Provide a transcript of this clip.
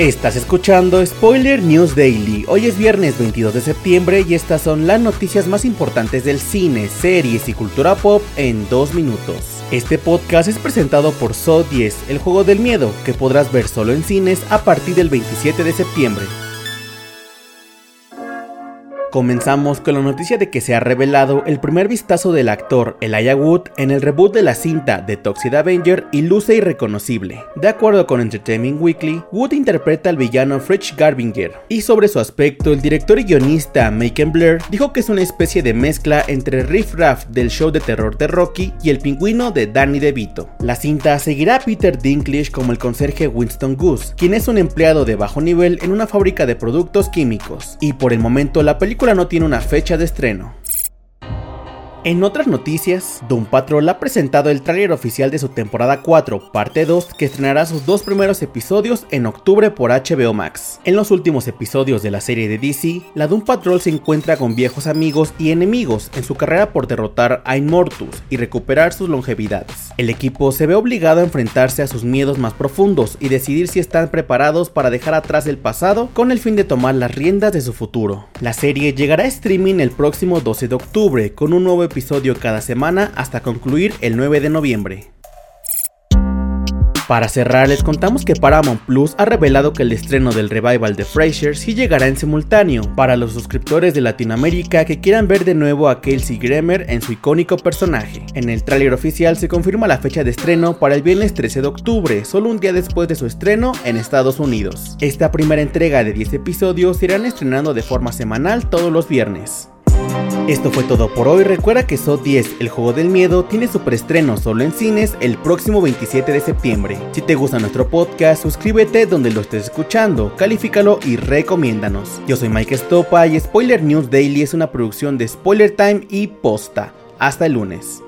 Estás escuchando Spoiler News Daily. Hoy es viernes 22 de septiembre y estas son las noticias más importantes del cine, series y cultura pop en dos minutos. Este podcast es presentado por So 10, el juego del miedo, que podrás ver solo en cines a partir del 27 de septiembre. Comenzamos con la noticia de que se ha revelado el primer vistazo del actor Elijah Wood en el reboot de la cinta The Toxic Avenger y luce irreconocible. De acuerdo con Entertainment Weekly, Wood interpreta al villano Fritz Garbinger, y sobre su aspecto, el director y guionista Macon Blair dijo que es una especie de mezcla entre Riff Raff del show de terror de Rocky y el pingüino de Danny DeVito. La cinta seguirá a Peter Dinklage como el conserje Winston Goose, quien es un empleado de bajo nivel en una fábrica de productos químicos, y por el momento la película no tiene una fecha de estreno. En otras noticias, Doom Patrol ha presentado el tráiler oficial de su temporada 4, parte 2, que estrenará sus dos primeros episodios en octubre por HBO Max. En los últimos episodios de la serie de DC, la Doom Patrol se encuentra con viejos amigos y enemigos en su carrera por derrotar a Immortus y recuperar sus longevidades. El equipo se ve obligado a enfrentarse a sus miedos más profundos y decidir si están preparados para dejar atrás el pasado con el fin de tomar las riendas de su futuro. La serie llegará a streaming el próximo 12 de octubre con un nuevo episodio cada semana hasta concluir el 9 de noviembre. Para cerrar, les contamos que Paramount Plus ha revelado que el estreno del revival de Frasier sí llegará en simultáneo para los suscriptores de Latinoamérica que quieran ver de nuevo a Kelsey Grammer en su icónico personaje. En el tráiler oficial se confirma la fecha de estreno para el viernes 13 de octubre, solo un día después de su estreno en Estados Unidos. Esta primera entrega de 10 episodios se irán estrenando de forma semanal todos los viernes. Esto fue todo por hoy. Recuerda que So 10, el juego del miedo, tiene su preestreno solo en cines el próximo 27 de septiembre. Si te gusta nuestro podcast, suscríbete donde lo estés escuchando, califícalo y recomiéndanos. Yo soy Mike Stopa y Spoiler News Daily es una producción de Spoiler Time y Posta. Hasta el lunes.